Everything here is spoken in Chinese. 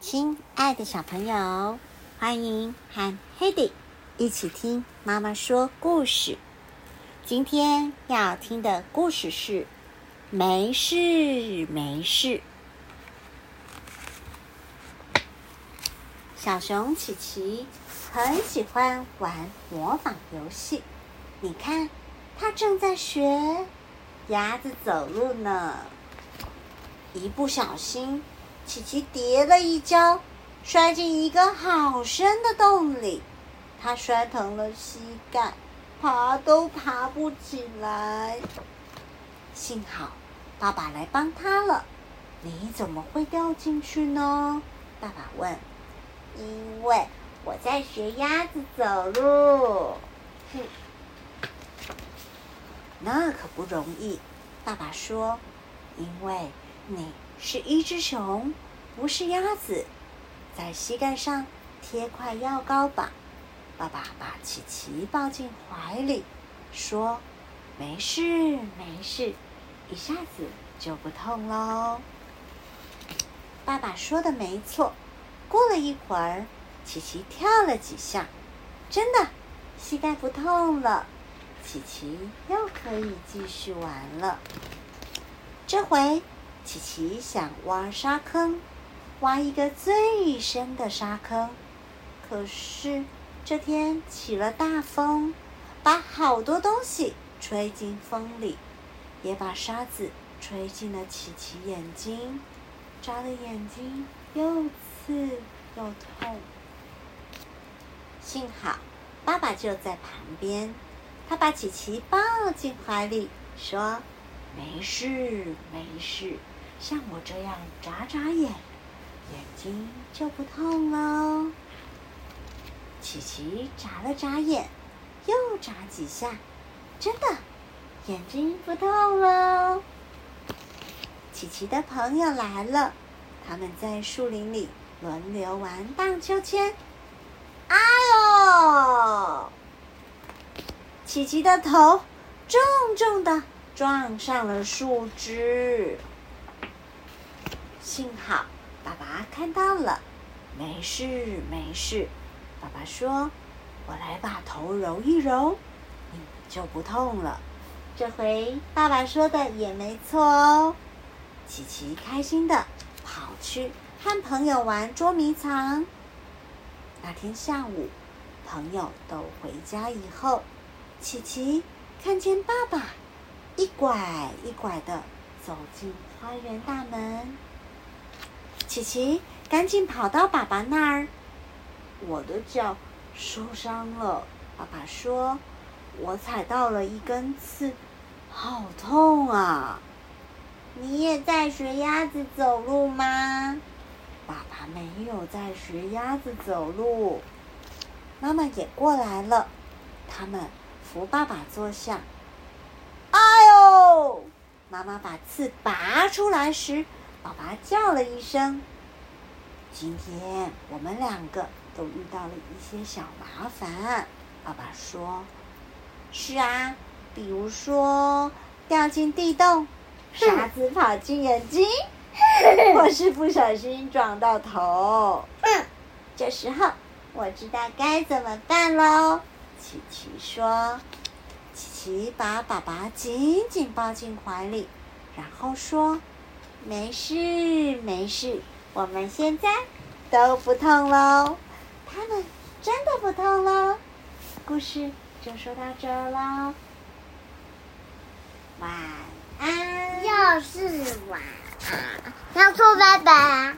亲爱的小朋友，欢迎和 Hedy 一起听妈妈说故事。今天要听的故事是《没事没事》。小熊琪琪很喜欢玩模仿游戏，你看，它正在学鸭子走路呢。一不小心。琪琪跌了一跤，摔进一个好深的洞里，他摔疼了膝盖，爬都爬不起来。幸好爸爸来帮他了。你怎么会掉进去呢？爸爸问。因为我在学鸭子走路。哼，那可不容易。爸爸说，因为你。是一只熊，不是鸭子，在膝盖上贴块药膏吧。爸爸把琪琪抱进怀里，说：“没事，没事，一下子就不痛喽。”爸爸说的没错。过了一会儿，琪琪跳了几下，真的，膝盖不痛了。琪琪又可以继续玩了。这回。琪琪想挖沙坑，挖一个最深的沙坑。可是这天起了大风，把好多东西吹进风里，也把沙子吹进了琪琪眼睛，扎的眼睛又刺又痛。幸好爸爸就在旁边，他把琪琪抱进怀里，说：“没事，没事。”像我这样眨眨眼，眼睛就不痛喽。琪琪眨了眨眼，又眨几下，真的，眼睛不痛喽。琪琪的朋友来了，他们在树林里轮流玩荡秋千。哎呦！琪琪的头重重的撞上了树枝。幸好爸爸看到了，没事没事。爸爸说：“我来把头揉一揉，你就不痛了。”这回爸爸说的也没错哦。琪琪开心的跑去和朋友玩捉迷藏。那天下午，朋友都回家以后，琪琪看见爸爸一拐一拐的走进花园大门。琪琪赶紧跑到爸爸那儿，我的脚受伤了。爸爸说：“我踩到了一根刺，好痛啊！”你也在学鸭子走路吗？爸爸没有在学鸭子走路。妈妈也过来了，他们扶爸爸坐下。哎呦！妈妈把刺拔出来时。爸爸叫了一声：“今天我们两个都遇到了一些小麻烦。”爸爸说：“是啊，比如说掉进地洞，沙子跑进眼睛，或是不小心撞到头。”这时候我知道该怎么办喽。琪琪说：“琪琪把爸爸紧紧抱进怀里，然后说。”没事，没事，我们现在都不痛喽。他们真的不痛喽。故事就说到这喽。晚安。又是晚安，要说拜拜。